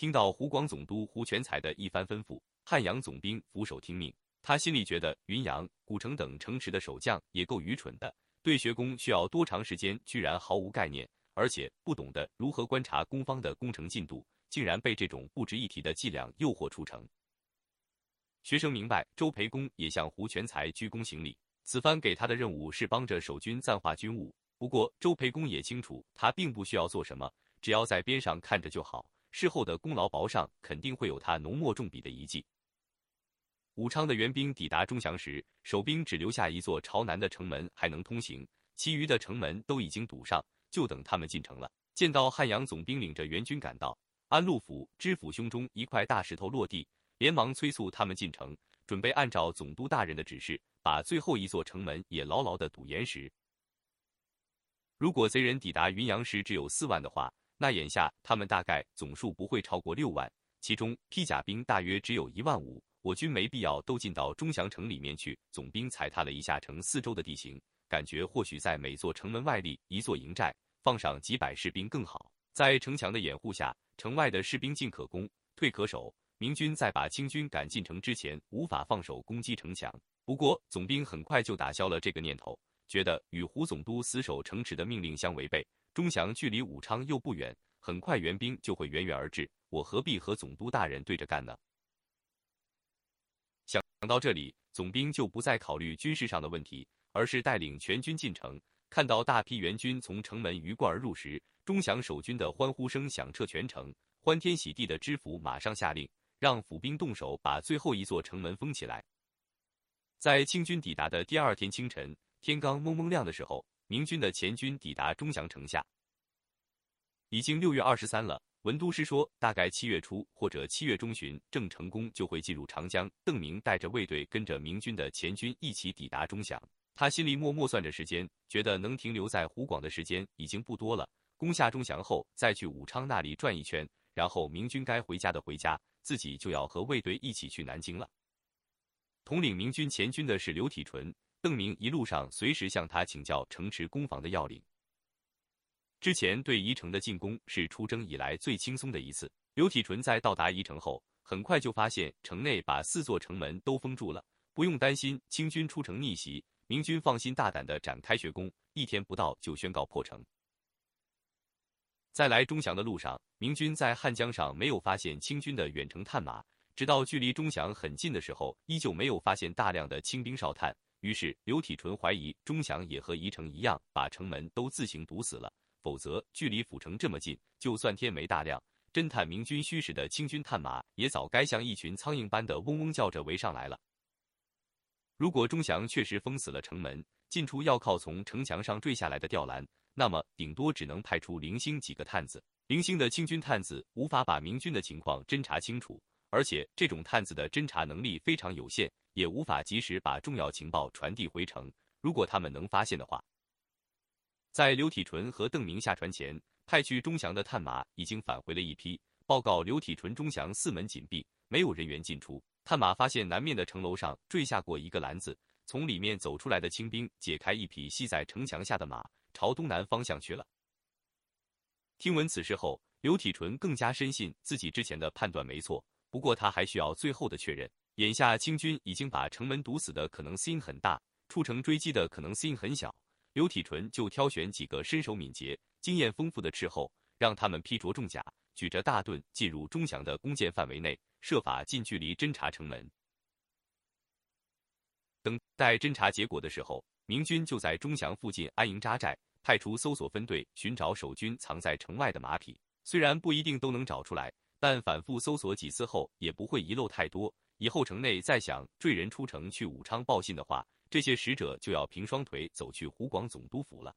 听到湖广总督胡全才的一番吩咐，汉阳总兵俯首听命。他心里觉得云阳、古城等城池的守将也够愚蠢的，对学工需要多长时间居然毫无概念，而且不懂得如何观察攻方的工程进度，竟然被这种不值一提的伎俩诱惑出城。学生明白，周培公也向胡全才鞠躬行礼。此番给他的任务是帮着守军暂化军务。不过周培公也清楚，他并不需要做什么，只要在边上看着就好。事后的功劳薄上，肯定会有他浓墨重笔的遗迹。武昌的援兵抵达钟祥时，守兵只留下一座朝南的城门还能通行，其余的城门都已经堵上，就等他们进城了。见到汉阳总兵领着援军赶到，安陆府知府胸中一块大石头落地，连忙催促他们进城，准备按照总督大人的指示，把最后一座城门也牢牢的堵严实。如果贼人抵达云阳时只有四万的话，那眼下他们大概总数不会超过六万，其中披甲兵大约只有一万五。我军没必要都进到钟祥城里面去。总兵踩踏了一下城四周的地形，感觉或许在每座城门外立一座营寨，放上几百士兵更好。在城墙的掩护下，城外的士兵进可攻，退可守。明军在把清军赶进城之前，无法放手攻击城墙。不过总兵很快就打消了这个念头，觉得与胡总督死守城池的命令相违背。钟祥距离武昌又不远，很快援兵就会源源而至，我何必和总督大人对着干呢？想到这里，总兵就不再考虑军事上的问题，而是带领全军进城。看到大批援军从城门鱼贯而入时，钟祥守军的欢呼声响彻全城。欢天喜地的知府马上下令，让府兵动手把最后一座城门封起来。在清军抵达的第二天清晨，天刚蒙蒙亮的时候。明军的前军抵达钟祥城下，已经六月二十三了。文都师说，大概七月初或者七月中旬，郑成功就会进入长江。邓明带着卫队跟着明军的前军一起抵达钟祥，他心里默默算着时间，觉得能停留在湖广的时间已经不多了。攻下钟祥后，再去武昌那里转一圈，然后明军该回家的回家，自己就要和卫队一起去南京了。统领明军前军的是刘体纯。邓明一路上随时向他请教城池攻防的要领。之前对宜城的进攻是出征以来最轻松的一次。刘体纯在到达宜城后，很快就发现城内把四座城门都封住了，不用担心清军出城逆袭，明军放心大胆的展开学攻，一天不到就宣告破城。在来钟祥的路上，明军在汉江上没有发现清军的远程探马，直到距离钟祥很近的时候，依旧没有发现大量的清兵哨探。于是刘体纯怀疑钟祥也和宜城一样，把城门都自行堵死了。否则，距离府城这么近，就算天没大亮，侦探明军虚实的清军探马也早该像一群苍蝇般的嗡嗡叫着围上来了。如果钟祥确实封死了城门，进出要靠从城墙上坠下来的吊篮，那么顶多只能派出零星几个探子。零星的清军探子无法把明军的情况侦查清楚，而且这种探子的侦查能力非常有限。也无法及时把重要情报传递回城。如果他们能发现的话，在刘体纯和邓明下船前，派去钟祥的探马已经返回了一批，报告刘体纯：钟祥四门紧闭，没有人员进出。探马发现南面的城楼上坠下过一个篮子，从里面走出来的清兵解开一匹系在城墙下的马，朝东南方向去了。听闻此事后，刘体纯更加深信自己之前的判断没错，不过他还需要最后的确认。眼下清军已经把城门堵死的可能性很大，出城追击的可能性很小。刘体纯就挑选几个身手敏捷、经验丰富的斥候，让他们披着重甲，举着大盾进入钟祥的弓箭范围内，设法近距离侦察城门。等待侦察结果的时候，明军就在钟祥附近安营扎寨，派出搜索分队寻找守军藏在城外的马匹。虽然不一定都能找出来，但反复搜索几次后，也不会遗漏太多。以后城内再想坠人出城去武昌报信的话，这些使者就要凭双腿走去湖广总督府了。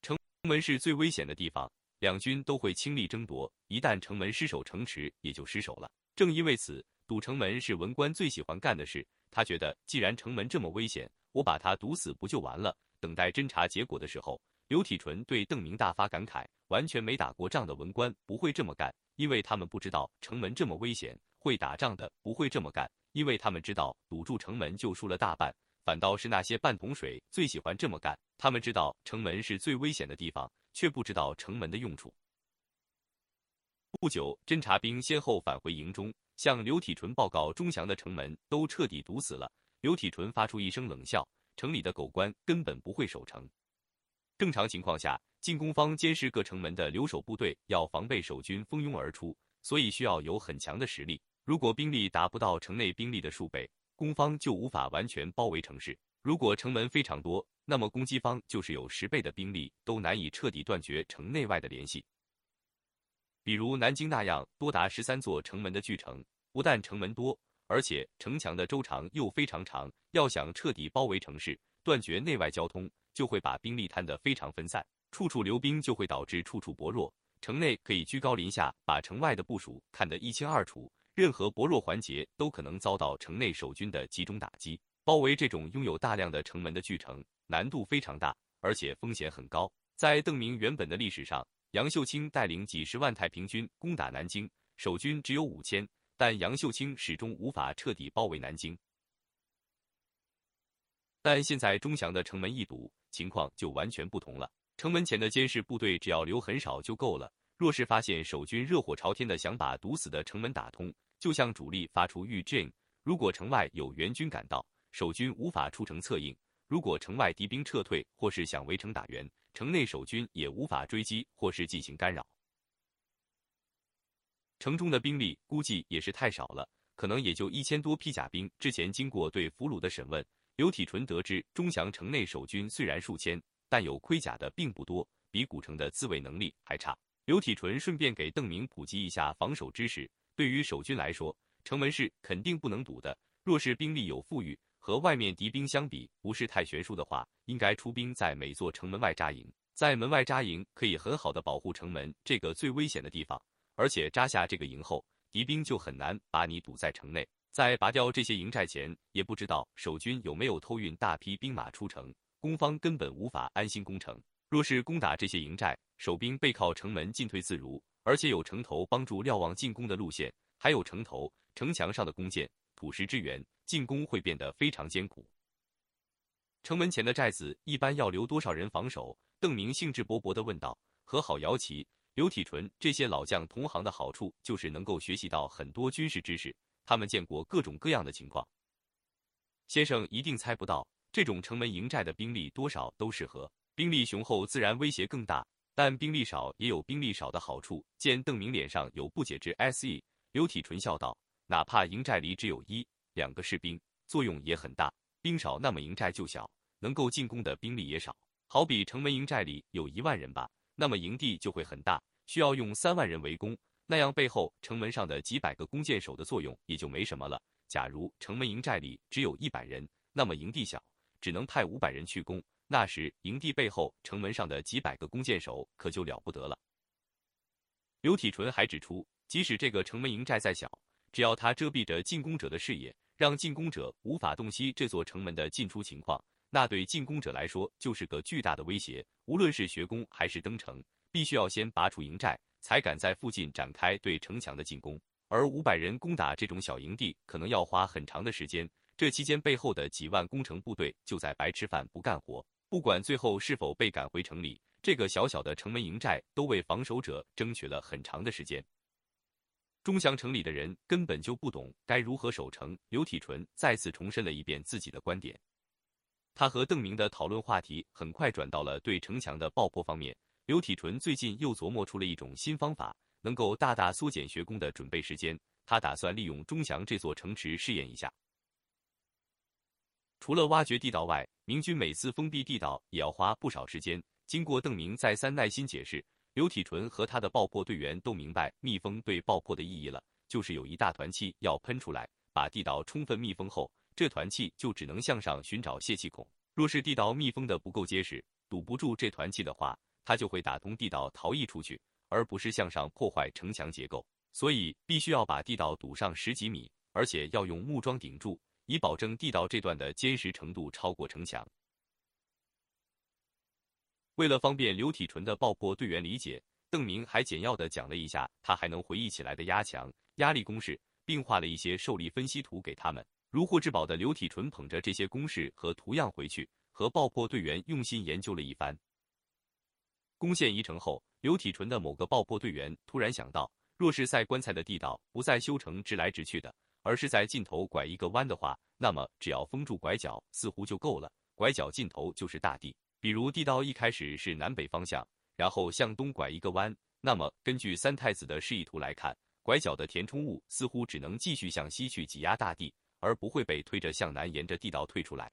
城门是最危险的地方，两军都会倾力争夺。一旦城门失守，城池也就失守了。正因为此，堵城门是文官最喜欢干的事。他觉得，既然城门这么危险，我把它堵死不就完了？等待侦查结果的时候，刘体纯对邓明大发感慨：完全没打过仗的文官不会这么干，因为他们不知道城门这么危险。会打仗的不会这么干，因为他们知道堵住城门就输了大半。反倒是那些半桶水最喜欢这么干。他们知道城门是最危险的地方，却不知道城门的用处。不久，侦察兵先后返回营中，向刘体纯报告钟祥的城门都彻底堵死了。刘体纯发出一声冷笑：“城里的狗官根本不会守城。正常情况下，进攻方监视各城门的留守部队要防备守军蜂拥而出，所以需要有很强的实力。如果兵力达不到城内兵力的数倍，攻方就无法完全包围城市。如果城门非常多，那么攻击方就是有十倍的兵力都难以彻底断绝城内外的联系。比如南京那样多达十三座城门的巨城，不但城门多，而且城墙的周长又非常长，要想彻底包围城市，断绝内外交通，就会把兵力摊得非常分散，处处留兵就会导致处处薄弱。城内可以居高临下把城外的部署看得一清二楚。任何薄弱环节都可能遭到城内守军的集中打击。包围这种拥有大量的城门的巨城，难度非常大，而且风险很高。在邓明原本的历史上，杨秀清带领几十万太平军攻打南京，守军只有五千，但杨秀清始终无法彻底包围南京。但现在钟祥的城门一堵，情况就完全不同了。城门前的监视部队只要留很少就够了。若是发现守军热火朝天的想把堵死的城门打通，就向主力发出预警。如果城外有援军赶到，守军无法出城策应；如果城外敌兵撤退或是想围城打援，城内守军也无法追击或是进行干扰。城中的兵力估计也是太少了，可能也就一千多披甲兵。之前经过对俘虏的审问，刘体纯得知，钟祥城内守军虽然数千，但有盔甲的并不多，比古城的自卫能力还差。刘体纯顺便给邓明普及一下防守知识。对于守军来说，城门是肯定不能堵的。若是兵力有富裕，和外面敌兵相比不是太悬殊的话，应该出兵在每座城门外扎营。在门外扎营可以很好的保护城门这个最危险的地方。而且扎下这个营后，敌兵就很难把你堵在城内。在拔掉这些营寨前，也不知道守军有没有偷运大批兵马出城，攻方根本无法安心攻城。若是攻打这些营寨，守兵背靠城门进退自如，而且有城头帮助瞭望进攻的路线，还有城头、城墙上的弓箭、土石支援，进攻会变得非常艰苦。城门前的寨子一般要留多少人防守？邓明兴致勃勃地问道。和好姚旗、刘体纯这些老将同行的好处就是能够学习到很多军事知识，他们见过各种各样的情况。先生一定猜不到，这种城门营寨的兵力多少都适合。兵力雄厚，自然威胁更大，但兵力少也有兵力少的好处。见邓明脸上有不解之 se，刘体纯笑道：“哪怕营寨里只有一两个士兵，作用也很大。兵少，那么营寨就小，能够进攻的兵力也少。好比城门营寨里有一万人吧，那么营地就会很大，需要用三万人围攻，那样背后城门上的几百个弓箭手的作用也就没什么了。假如城门营寨里只有一百人，那么营地小，只能派五百人去攻。”那时，营地背后城门上的几百个弓箭手可就了不得了。刘体纯还指出，即使这个城门营寨再小，只要它遮蔽着进攻者的视野，让进攻者无法洞悉这座城门的进出情况，那对进攻者来说就是个巨大的威胁。无论是学攻还是登城，必须要先拔除营寨，才敢在附近展开对城墙的进攻。而五百人攻打这种小营地，可能要花很长的时间。这期间，背后的几万攻城部队就在白吃饭不干活。不管最后是否被赶回城里，这个小小的城门营寨都为防守者争取了很长的时间。钟祥城里的人根本就不懂该如何守城。刘体纯再次重申了一遍自己的观点。他和邓明的讨论话题很快转到了对城墙的爆破方面。刘体纯最近又琢磨出了一种新方法，能够大大缩减学工的准备时间。他打算利用钟祥这座城池试验一下。除了挖掘地道外，明军每次封闭地道也要花不少时间。经过邓明再三耐心解释，刘体纯和他的爆破队员都明白密封对爆破的意义了。就是有一大团气要喷出来，把地道充分密封后，这团气就只能向上寻找泄气孔。若是地道密封的不够结实，堵不住这团气的话，它就会打通地道逃逸出去，而不是向上破坏城墙结构。所以必须要把地道堵上十几米，而且要用木桩顶住。以保证地道这段的坚实程度超过城墙。为了方便刘体纯的爆破队员理解，邓明还简要的讲了一下他还能回忆起来的压强、压力公式，并画了一些受力分析图给他们。如获至宝的刘体纯捧着这些公式和图样回去，和爆破队员用心研究了一番。攻陷宜城后，刘体纯的某个爆破队员突然想到，若是赛棺材的地道不再修成直来直去的，而是在尽头拐一个弯的话，那么只要封住拐角，似乎就够了。拐角尽头就是大地。比如地道一开始是南北方向，然后向东拐一个弯，那么根据三太子的示意图来看，拐角的填充物似乎只能继续向西去挤压大地，而不会被推着向南沿着地道退出来。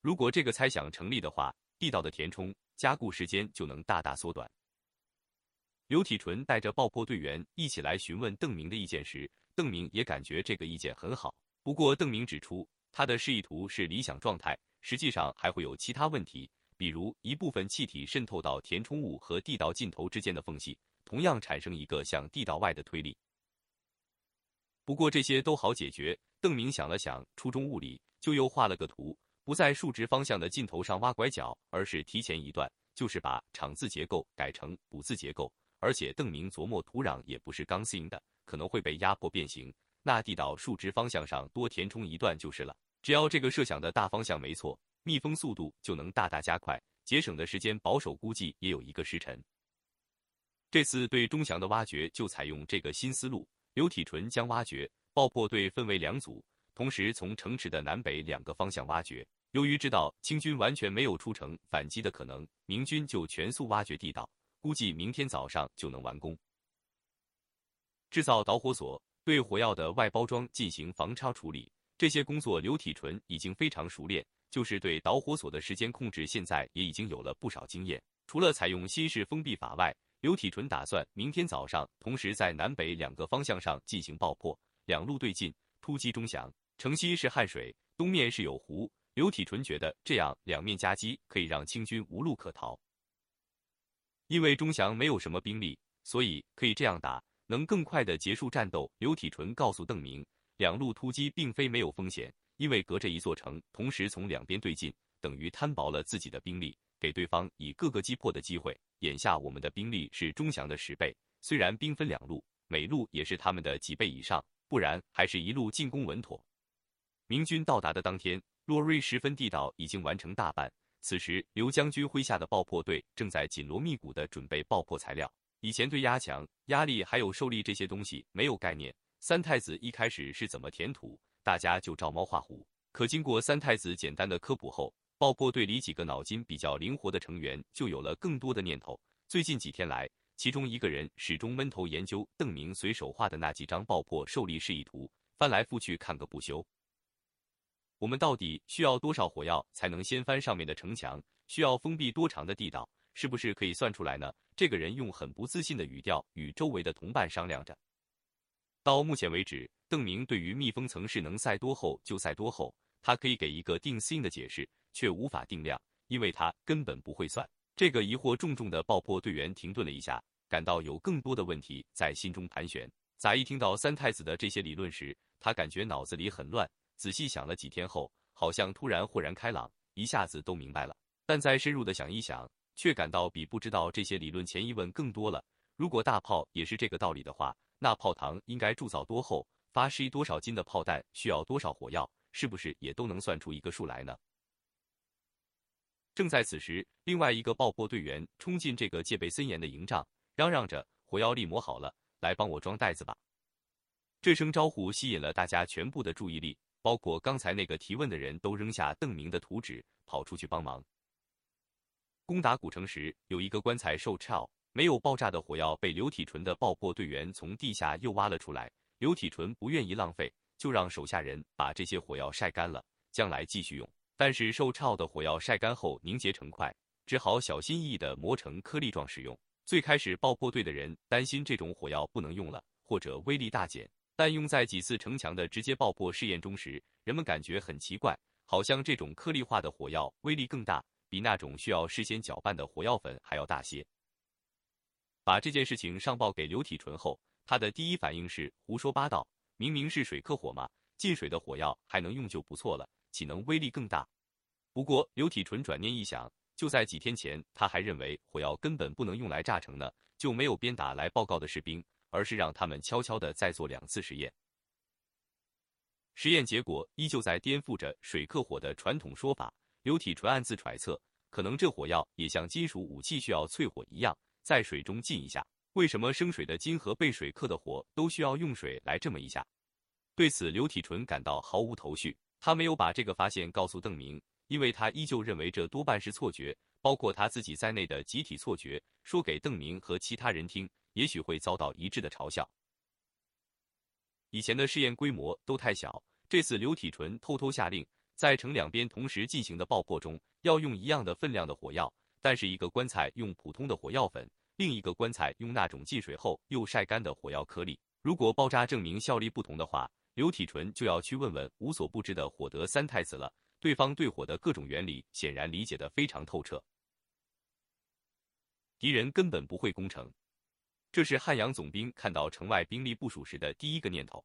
如果这个猜想成立的话，地道的填充加固时间就能大大缩短。刘体纯带着爆破队员一起来询问邓明的意见时，邓明也感觉这个意见很好。不过邓明指出，他的示意图是理想状态。实际上还会有其他问题，比如一部分气体渗透到填充物和地道尽头之间的缝隙，同样产生一个向地道外的推力。不过这些都好解决。邓明想了想，初中物理，就又画了个图，不在竖直方向的尽头上挖拐角，而是提前一段，就是把场字结构改成补字结构。而且邓明琢磨，土壤也不是刚性的，可能会被压迫变形，那地道竖直方向上多填充一段就是了。只要这个设想的大方向没错，密封速度就能大大加快，节省的时间保守估计也有一个时辰。这次对钟祥的挖掘就采用这个新思路，刘体纯将挖掘爆破队分为两组，同时从城池的南北两个方向挖掘。由于知道清军完全没有出城反击的可能，明军就全速挖掘地道，估计明天早上就能完工。制造导火索，对火药的外包装进行防超处理。这些工作刘体纯已经非常熟练，就是对导火索的时间控制，现在也已经有了不少经验。除了采用新式封闭法外，刘体纯打算明天早上同时在南北两个方向上进行爆破，两路对进，突击钟祥。城西是汉水，东面是有湖。刘体纯觉得这样两面夹击可以让清军无路可逃。因为钟祥没有什么兵力，所以可以这样打，能更快的结束战斗。刘体纯告诉邓明。两路突击并非没有风险，因为隔着一座城，同时从两边对进，等于摊薄了自己的兵力，给对方以各个击破的机会。眼下我们的兵力是钟祥的十倍，虽然兵分两路，每路也是他们的几倍以上，不然还是一路进攻稳妥。明军到达的当天，洛瑞十分地道已经完成大半，此时刘将军麾下的爆破队正在紧锣密鼓地准备爆破材料。以前对压强、压力还有受力这些东西没有概念。三太子一开始是怎么填土，大家就照猫画虎。可经过三太子简单的科普后，爆破队里几个脑筋比较灵活的成员就有了更多的念头。最近几天来，其中一个人始终闷头研究邓明随手画的那几张爆破受力示意图，翻来覆去看个不休。我们到底需要多少火药才能掀翻上面的城墙？需要封闭多长的地道？是不是可以算出来呢？这个人用很不自信的语调与周围的同伴商量着。到目前为止，邓明对于密封层是能塞多厚就塞多厚，他可以给一个定性的解释，却无法定量，因为他根本不会算。这个疑惑重重的爆破队员停顿了一下，感到有更多的问题在心中盘旋。咋一听到三太子的这些理论时，他感觉脑子里很乱。仔细想了几天后，好像突然豁然开朗，一下子都明白了。但再深入的想一想，却感到比不知道这些理论前疑问更多了。如果大炮也是这个道理的话，那炮膛应该铸造多厚，发射多少斤的炮弹需要多少火药，是不是也都能算出一个数来呢？正在此时，另外一个爆破队员冲进这个戒备森严的营帐，嚷嚷着：“火药力磨好了，来帮我装袋子吧！”这声招呼吸引了大家全部的注意力，包括刚才那个提问的人都扔下邓明的图纸，跑出去帮忙。攻打古城时，有一个棺材受撬。没有爆炸的火药被刘体纯的爆破队员从地下又挖了出来。刘体纯不愿意浪费，就让手下人把这些火药晒干了，将来继续用。但是受潮的火药晒干后凝结成块，只好小心翼翼地磨成颗粒状使用。最开始爆破队的人担心这种火药不能用了，或者威力大减。但用在几次城墙的直接爆破试验中时，人们感觉很奇怪，好像这种颗粒化的火药威力更大，比那种需要事先搅拌的火药粉还要大些。把这件事情上报给刘体纯后，他的第一反应是胡说八道，明明是水克火嘛，进水的火药还能用就不错了，岂能威力更大？不过刘体纯转念一想，就在几天前，他还认为火药根本不能用来炸城呢，就没有鞭打来报告的士兵，而是让他们悄悄的再做两次实验。实验结果依旧在颠覆着水克火的传统说法。刘体纯暗自揣测，可能这火药也像金属武器需要淬火一样。在水中浸一下，为什么生水的金和被水克的火都需要用水来这么一下？对此，刘体纯感到毫无头绪。他没有把这个发现告诉邓明，因为他依旧认为这多半是错觉，包括他自己在内的集体错觉。说给邓明和其他人听，也许会遭到一致的嘲笑。以前的试验规模都太小，这次刘体纯偷偷下令，在城两边同时进行的爆破中，要用一样的分量的火药，但是一个棺材用普通的火药粉。另一个棺材用那种浸水后又晒干的火药颗粒，如果爆炸证明效力不同的话，刘体纯就要去问问无所不知的火德三太子了。对方对火的各种原理显然理解的非常透彻，敌人根本不会攻城。这是汉阳总兵看到城外兵力部署时的第一个念头。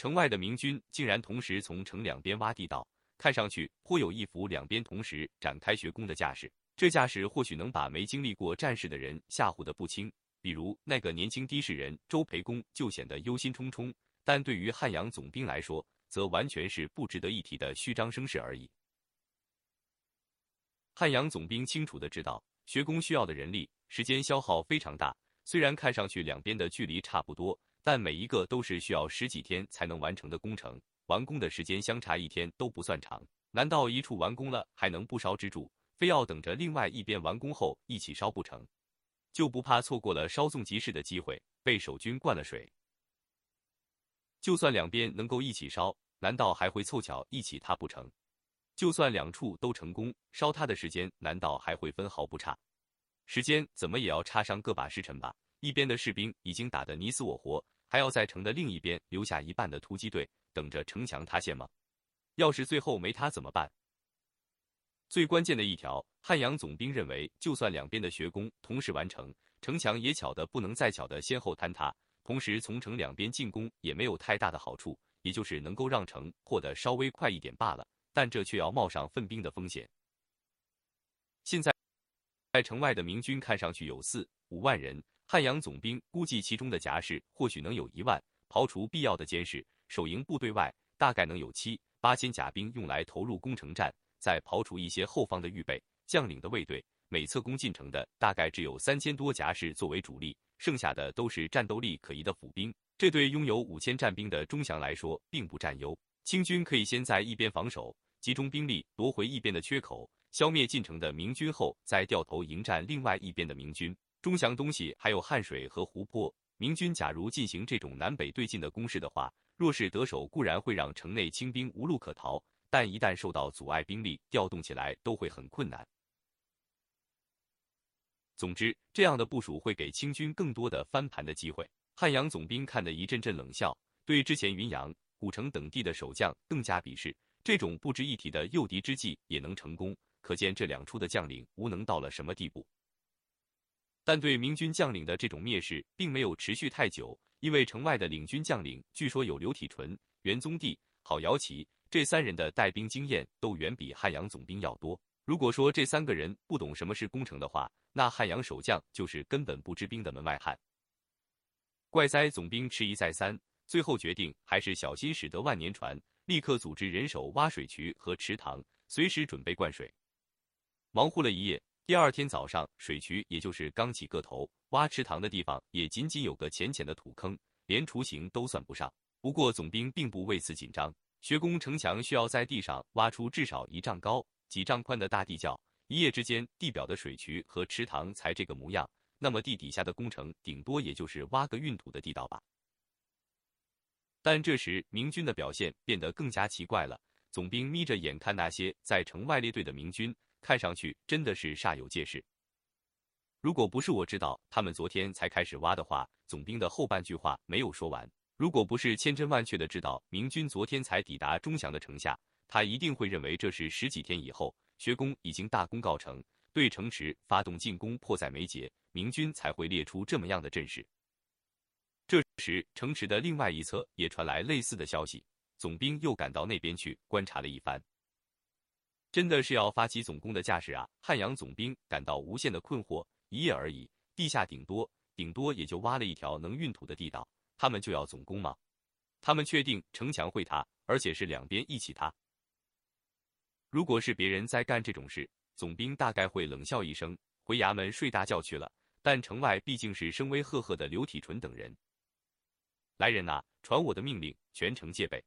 城外的明军竟然同时从城两边挖地道，看上去颇有一副两边同时展开学攻的架势。这架势或许能把没经历过战事的人吓唬得不轻，比如那个年轻的士人周培公就显得忧心忡忡，但对于汉阳总兵来说，则完全是不值得一提的虚张声势而已。汉阳总兵清楚的知道，学工需要的人力、时间消耗非常大，虽然看上去两边的距离差不多，但每一个都是需要十几天才能完成的工程，完工的时间相差一天都不算长。难道一处完工了还能不烧支柱？非要等着另外一边完工后一起烧不成，就不怕错过了稍纵即逝的机会，被守军灌了水。就算两边能够一起烧，难道还会凑巧一起塌不成？就算两处都成功，烧塌的时间难道还会分毫不差？时间怎么也要差上个把时辰吧？一边的士兵已经打得你死我活，还要在城的另一边留下一半的突击队，等着城墙塌陷吗？要是最后没塌怎么办？最关键的一条，汉阳总兵认为，就算两边的学工同时完成，城墙也巧的不能再巧的先后坍塌，同时从城两边进攻也没有太大的好处，也就是能够让城破得稍微快一点罢了。但这却要冒上奋兵的风险。现在，在城外的明军看上去有四五万人，汉阳总兵估计其中的甲士或许能有一万，刨除必要的监视守营部队外，大概能有七八千甲兵用来投入攻城战。再刨除一些后方的预备将领的卫队，每侧攻进城的大概只有三千多甲士作为主力，剩下的都是战斗力可疑的府兵。这对拥有五千战兵的钟祥来说并不占优。清军可以先在一边防守，集中兵力夺回一边的缺口，消灭进城的明军后，再掉头迎战另外一边的明军。钟祥东西还有汉水和湖泊，明军假如进行这种南北对进的攻势的话，若是得手，固然会让城内清兵无路可逃。但一旦受到阻碍，兵力调动起来都会很困难。总之，这样的部署会给清军更多的翻盘的机会。汉阳总兵看得一阵阵冷笑，对之前云阳、古城等地的守将更加鄙视。这种不值一提的诱敌之计也能成功，可见这两处的将领无能到了什么地步。但对明军将领的这种蔑视并没有持续太久，因为城外的领军将领据说有刘体纯、元宗帝、郝瑶琪。这三人的带兵经验都远比汉阳总兵要多。如果说这三个人不懂什么是攻城的话，那汉阳守将就是根本不知兵的门外汉。怪哉！总兵迟疑再三，最后决定还是小心驶得万年船，立刻组织人手挖水渠和池塘，随时准备灌水。忙活了一夜，第二天早上，水渠也就是刚起个头，挖池塘的地方也仅仅有个浅浅的土坑，连雏形都算不上。不过总兵并不为此紧张。学工城墙需要在地上挖出至少一丈高、几丈宽的大地窖，一夜之间地表的水渠和池塘才这个模样，那么地底下的工程顶多也就是挖个运土的地道吧。但这时明军的表现变得更加奇怪了，总兵眯着眼看那些在城外列队的明军，看上去真的是煞有介事。如果不是我知道他们昨天才开始挖的话，总兵的后半句话没有说完。如果不是千真万确的知道明军昨天才抵达钟祥的城下，他一定会认为这是十几天以后，学工已经大功告成，对城池发动进攻迫在眉睫，明军才会列出这么样的阵势。这时，城池的另外一侧也传来类似的消息，总兵又赶到那边去观察了一番。真的是要发起总攻的架势啊！汉阳总兵感到无限的困惑。一夜而已，地下顶多顶多也就挖了一条能运土的地道。他们就要总攻吗？他们确定城墙会塌，而且是两边一起塌。如果是别人在干这种事，总兵大概会冷笑一声，回衙门睡大觉去了。但城外毕竟是声威赫赫的刘体纯等人。来人呐，传我的命令，全城戒备。